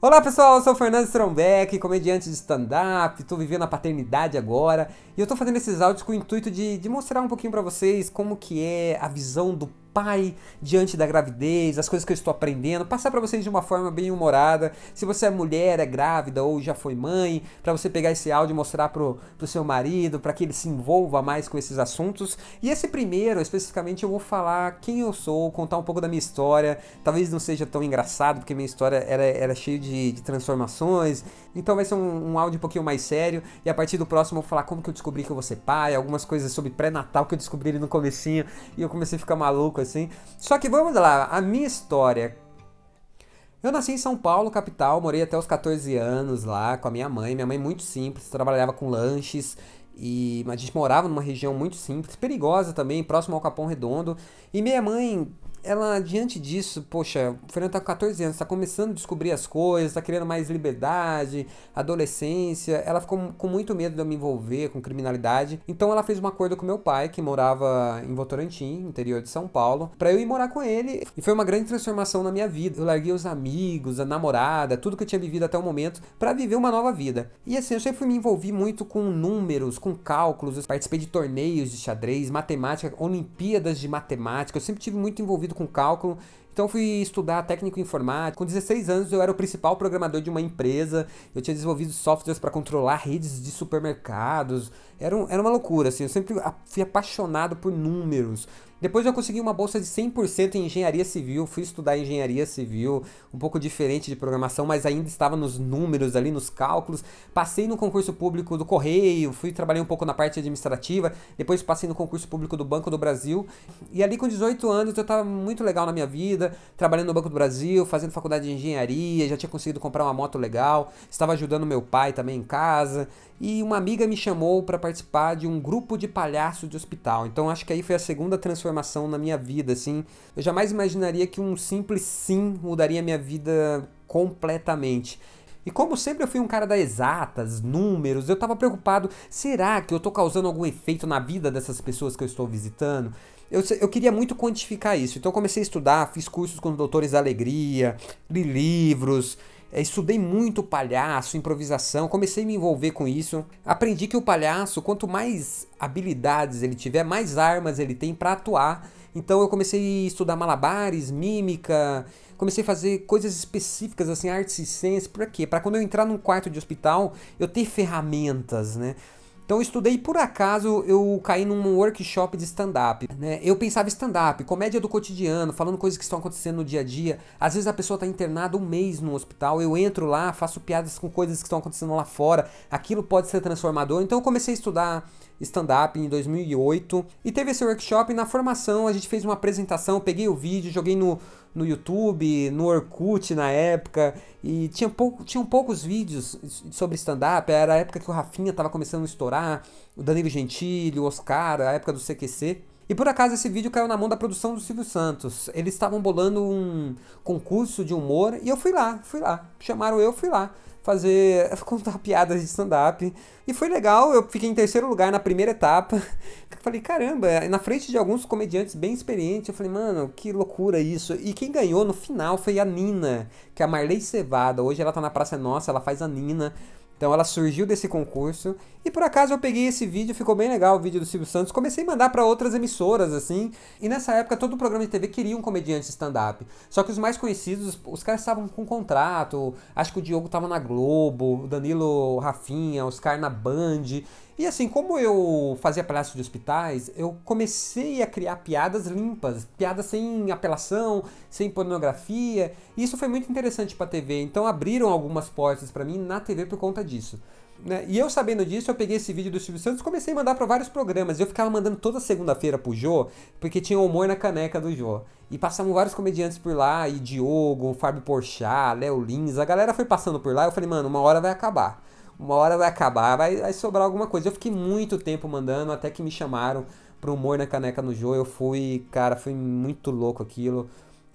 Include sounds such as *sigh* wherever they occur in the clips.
Olá pessoal, eu sou o Fernando Strombeck, comediante de stand-up, estou vivendo a paternidade agora e eu estou fazendo esses áudios com o intuito de, de mostrar um pouquinho para vocês como que é a visão do pai diante da gravidez, as coisas que eu estou aprendendo, passar para vocês de uma forma bem humorada. Se você é mulher, é grávida ou já foi mãe, para você pegar esse áudio e mostrar pro, pro seu marido, para que ele se envolva mais com esses assuntos. E esse primeiro, especificamente, eu vou falar quem eu sou, contar um pouco da minha história. Talvez não seja tão engraçado, porque minha história era, era cheia de, de transformações. Então vai ser um, um áudio um pouquinho mais sério. E a partir do próximo eu vou falar como que eu descobri que eu vou ser pai, algumas coisas sobre pré-natal que eu descobri ali no comecinho. E eu comecei a ficar maluco assim. Só que vamos lá, a minha história. Eu nasci em São Paulo, capital, morei até os 14 anos lá com a minha mãe. Minha mãe muito simples, trabalhava com lanches e a gente morava numa região muito simples, perigosa também, próximo ao Capão Redondo. E minha mãe ela, diante disso, poxa, o Fernando tá com 14 anos, tá começando a descobrir as coisas, tá querendo mais liberdade, adolescência. Ela ficou com muito medo de eu me envolver com criminalidade. Então ela fez um acordo com meu pai, que morava em Votorantim, interior de São Paulo, para eu ir morar com ele. E foi uma grande transformação na minha vida. Eu larguei os amigos, a namorada, tudo que eu tinha vivido até o momento, para viver uma nova vida. E assim, eu sempre me envolvi muito com números, com cálculos, eu participei de torneios de xadrez, matemática, Olimpíadas de matemática. Eu sempre tive muito envolvido com cálculo. Então fui estudar técnico informático. Com 16 anos eu era o principal programador de uma empresa. Eu tinha desenvolvido softwares para controlar redes de supermercados. Era, um, era uma loucura, assim. Eu sempre fui apaixonado por números. Depois eu consegui uma bolsa de 100% em engenharia civil, fui estudar engenharia civil, um pouco diferente de programação, mas ainda estava nos números ali, nos cálculos. Passei no concurso público do Correio, fui trabalhei um pouco na parte administrativa, depois passei no concurso público do Banco do Brasil. E ali com 18 anos eu estava muito legal na minha vida, trabalhando no Banco do Brasil, fazendo faculdade de engenharia, já tinha conseguido comprar uma moto legal, estava ajudando meu pai também em casa e uma amiga me chamou para participar de um grupo de palhaço de hospital. Então acho que aí foi a segunda transformação na minha vida, assim. Eu jamais imaginaria que um simples sim mudaria minha vida completamente. E como sempre eu fui um cara das exatas, números, eu estava preocupado, será que eu estou causando algum efeito na vida dessas pessoas que eu estou visitando? Eu, eu queria muito quantificar isso, então comecei a estudar, fiz cursos com doutores da alegria, li livros, estudei muito palhaço, improvisação, comecei a me envolver com isso. Aprendi que o palhaço, quanto mais habilidades ele tiver, mais armas ele tem para atuar. Então eu comecei a estudar malabares, mímica, comecei a fazer coisas específicas assim, artes e ciências, para quê? Para quando eu entrar num quarto de hospital, eu ter ferramentas, né? Então eu estudei por acaso, eu caí num workshop de stand-up. Né? Eu pensava stand-up, comédia do cotidiano, falando coisas que estão acontecendo no dia a dia. Às vezes a pessoa está internada um mês no hospital, eu entro lá, faço piadas com coisas que estão acontecendo lá fora. Aquilo pode ser transformador. Então eu comecei a estudar stand-up em 2008 e teve esse workshop. Na formação a gente fez uma apresentação, peguei o vídeo, joguei no no YouTube, no Orkut na época, e tinha pouco, tinham poucos vídeos sobre stand-up, era a época que o Rafinha estava começando a estourar, o Danilo Gentili, o Oscar, a época do CQC. E por acaso esse vídeo caiu na mão da produção do Silvio Santos. Eles estavam bolando um concurso de humor e eu fui lá, fui lá. Chamaram eu, fui lá fazer *laughs* contar piadas de stand-up. E foi legal, eu fiquei em terceiro lugar na primeira etapa. Eu *laughs* falei, caramba, na frente de alguns comediantes bem experientes, eu falei, mano, que loucura isso. E quem ganhou no final foi a Nina, que é a Marley Cevada. Hoje ela tá na Praça Nossa, ela faz a Nina. Então ela surgiu desse concurso e por acaso eu peguei esse vídeo, ficou bem legal o vídeo do Silvio Santos. Comecei a mandar para outras emissoras assim. E nessa época todo programa de TV queria um comediante stand-up. Só que os mais conhecidos, os caras estavam com contrato. Acho que o Diogo tava na Globo, o Danilo Rafinha, Oscar na Band. E assim, como eu fazia palhaço de hospitais, eu comecei a criar piadas limpas, piadas sem apelação, sem pornografia. E isso foi muito interessante para a TV. Então abriram algumas portas para mim na TV por conta disso. Né? E eu sabendo disso, eu peguei esse vídeo do Silvio Santos e comecei a mandar para vários programas. Eu ficava mandando toda segunda-feira pro Jô, porque tinha humor na caneca do Jô. E passavam vários comediantes por lá, e Diogo, Fábio Porchat, Léo Lins, a galera foi passando por lá. Eu falei, mano, uma hora vai acabar uma hora vai acabar, vai, vai sobrar alguma coisa. Eu fiquei muito tempo mandando, até que me chamaram pro Humor na Caneca no Jogo. Eu fui, cara, foi muito louco aquilo.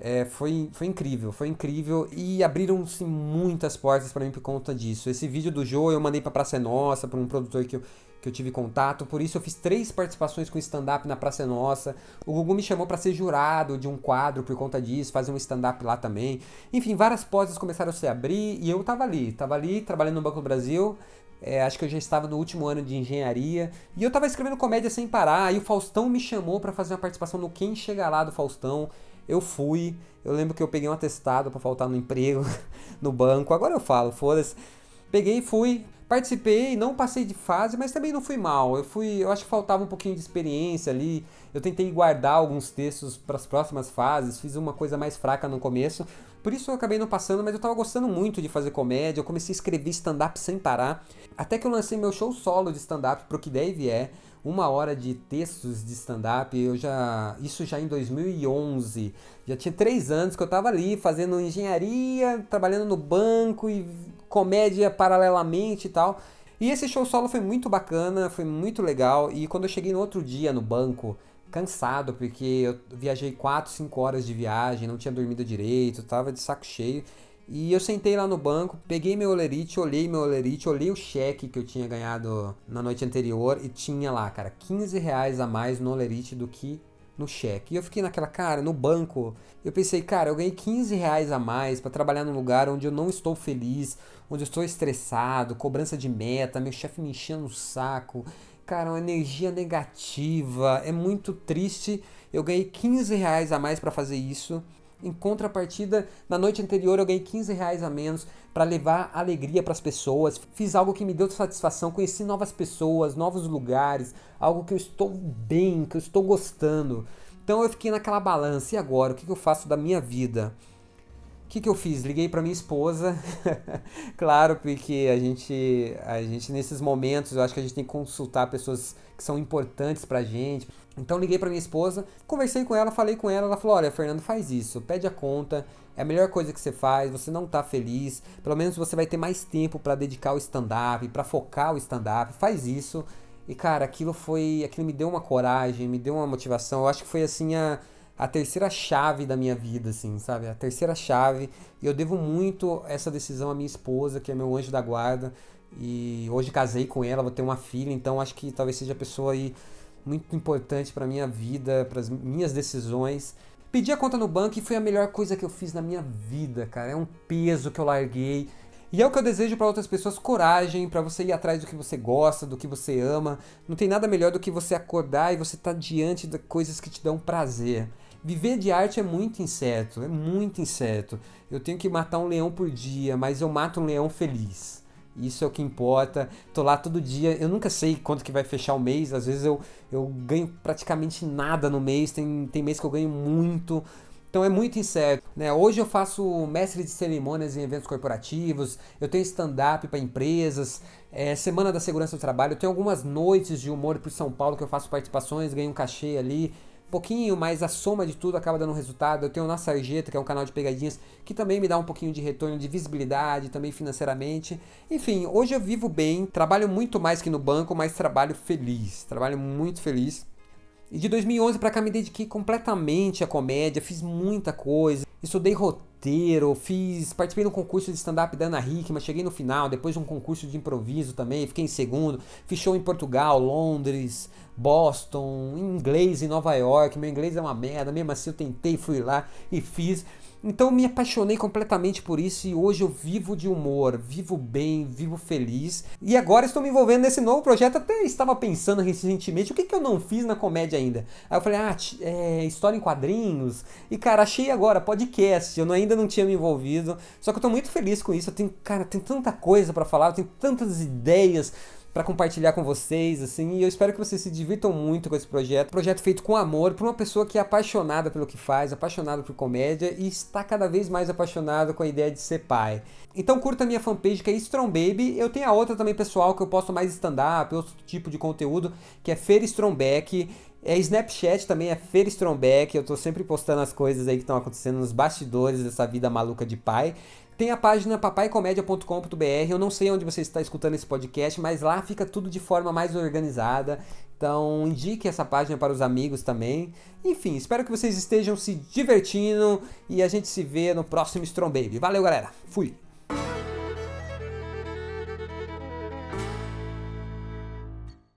É, foi, foi incrível, foi incrível e abriram-se muitas portas para mim por conta disso. Esse vídeo do Joe eu mandei para Praça Nossa, para um produtor que eu, que eu tive contato, por isso eu fiz três participações com stand-up na Praça Nossa. O Gugu me chamou para ser jurado de um quadro por conta disso, fazer um stand-up lá também. Enfim, várias portas começaram a se abrir e eu tava ali, tava ali trabalhando no Banco do Brasil, é, acho que eu já estava no último ano de engenharia. E eu estava escrevendo comédia sem parar. Aí o Faustão me chamou para fazer uma participação no Quem Chega Lá do Faustão. Eu fui. Eu lembro que eu peguei um atestado para faltar no emprego, *laughs* no banco. Agora eu falo, foda-se. Peguei e fui. Participei, não passei de fase, mas também não fui mal. Eu fui, eu acho que faltava um pouquinho de experiência ali. Eu tentei guardar alguns textos para as próximas fases, fiz uma coisa mais fraca no começo. Por isso eu acabei não passando, mas eu tava gostando muito de fazer comédia. Eu comecei a escrever stand-up sem parar. Até que eu lancei meu show solo de stand-up pro que deve é uma hora de textos de stand-up, eu já. Isso já em 2011. Já tinha três anos que eu tava ali fazendo engenharia, trabalhando no banco e comédia paralelamente e tal. E esse show solo foi muito bacana, foi muito legal. E quando eu cheguei no outro dia no banco, cansado, porque eu viajei 4, 5 horas de viagem, não tinha dormido direito, tava de saco cheio. E eu sentei lá no banco, peguei meu olerite, olhei meu olerite, olhei o cheque que eu tinha ganhado na noite anterior e tinha lá, cara, 15 reais a mais no olerite do que no cheque. E eu fiquei naquela, cara, no banco. Eu pensei, cara, eu ganhei 15 reais a mais para trabalhar num lugar onde eu não estou feliz, onde eu estou estressado, cobrança de meta, meu chefe me enchendo o saco. Cara, uma energia negativa. É muito triste. Eu ganhei 15 reais a mais para fazer isso. Em contrapartida, na noite anterior eu ganhei 15 reais a menos para levar alegria para as pessoas. Fiz algo que me deu satisfação, conheci novas pessoas, novos lugares, algo que eu estou bem, que eu estou gostando. Então eu fiquei naquela balança. E agora? O que, eu faço da minha vida? O que, que eu fiz? Liguei para minha esposa, *laughs* claro, porque a gente, a gente nesses momentos eu acho que a gente tem que consultar pessoas que são importantes pra gente. Então liguei para minha esposa, conversei com ela, falei com ela, ela falou: "Olha, Fernando, faz isso, pede a conta, é a melhor coisa que você faz, você não tá feliz, pelo menos você vai ter mais tempo para dedicar ao stand-up, para focar o stand-up, faz isso". E cara, aquilo foi, aquilo me deu uma coragem, me deu uma motivação. Eu acho que foi assim a a terceira chave da minha vida, assim, sabe? A terceira chave. E eu devo muito essa decisão à minha esposa, que é meu anjo da guarda. E hoje casei com ela, vou ter uma filha, então acho que talvez seja a pessoa aí muito importante para minha vida, para as minhas decisões. Pedi a conta no banco e foi a melhor coisa que eu fiz na minha vida, cara. É um peso que eu larguei. E é o que eu desejo para outras pessoas, coragem, para você ir atrás do que você gosta, do que você ama. Não tem nada melhor do que você acordar e você estar tá diante de coisas que te dão prazer. Viver de arte é muito incerto, é muito incerto. Eu tenho que matar um leão por dia, mas eu mato um leão feliz. Isso é o que importa. Tô lá todo dia. Eu nunca sei quanto que vai fechar o mês. Às vezes eu, eu ganho praticamente nada no mês. Tem, tem mês que eu ganho muito. Então é muito incerto. Né? Hoje eu faço mestre de cerimônias em eventos corporativos. Eu tenho stand-up para empresas. É, Semana da Segurança do Trabalho. Eu tenho algumas noites de humor por São Paulo que eu faço participações, ganho um cachê ali pouquinho, mas a soma de tudo acaba dando resultado. Eu tenho na Sarjeta, que é um canal de pegadinhas, que também me dá um pouquinho de retorno de visibilidade, também financeiramente. Enfim, hoje eu vivo bem, trabalho muito mais que no banco, mas trabalho feliz, trabalho muito feliz. E de 2011 para cá me dediquei completamente à comédia, fiz muita coisa, estudei roteiro, fiz, participei no concurso de stand-up da Ana Hickman, cheguei no final, depois de um concurso de improviso também, fiquei em segundo, fiz show em Portugal, Londres, Boston, inglês em Nova York, meu inglês é uma merda, mesmo assim eu tentei, fui lá e fiz. Então me apaixonei completamente por isso e hoje eu vivo de humor, vivo bem, vivo feliz. E agora estou me envolvendo nesse novo projeto. Até estava pensando recentemente o que, que eu não fiz na comédia ainda. Aí eu falei, ah, é, história em quadrinhos. E cara, achei agora podcast. Eu ainda não tinha me envolvido. Só que eu estou muito feliz com isso. Eu tenho, cara, tem tanta coisa para falar, eu tenho tantas ideias para compartilhar com vocês, assim, e eu espero que vocês se divirtam muito com esse projeto. Projeto feito com amor, por uma pessoa que é apaixonada pelo que faz, apaixonada por comédia e está cada vez mais apaixonado com a ideia de ser pai. Então curta a minha fanpage que é Strong Baby. Eu tenho a outra também pessoal que eu posto mais stand-up, outro tipo de conteúdo, que é Fer Strombeck. É Snapchat também, é Fer Strombeck. Eu tô sempre postando as coisas aí que estão acontecendo nos bastidores dessa vida maluca de pai. Tem a página papaicomédia.com.br. Eu não sei onde você está escutando esse podcast, mas lá fica tudo de forma mais organizada. Então, indique essa página para os amigos também. Enfim, espero que vocês estejam se divertindo e a gente se vê no próximo Strong Baby. Valeu, galera. Fui.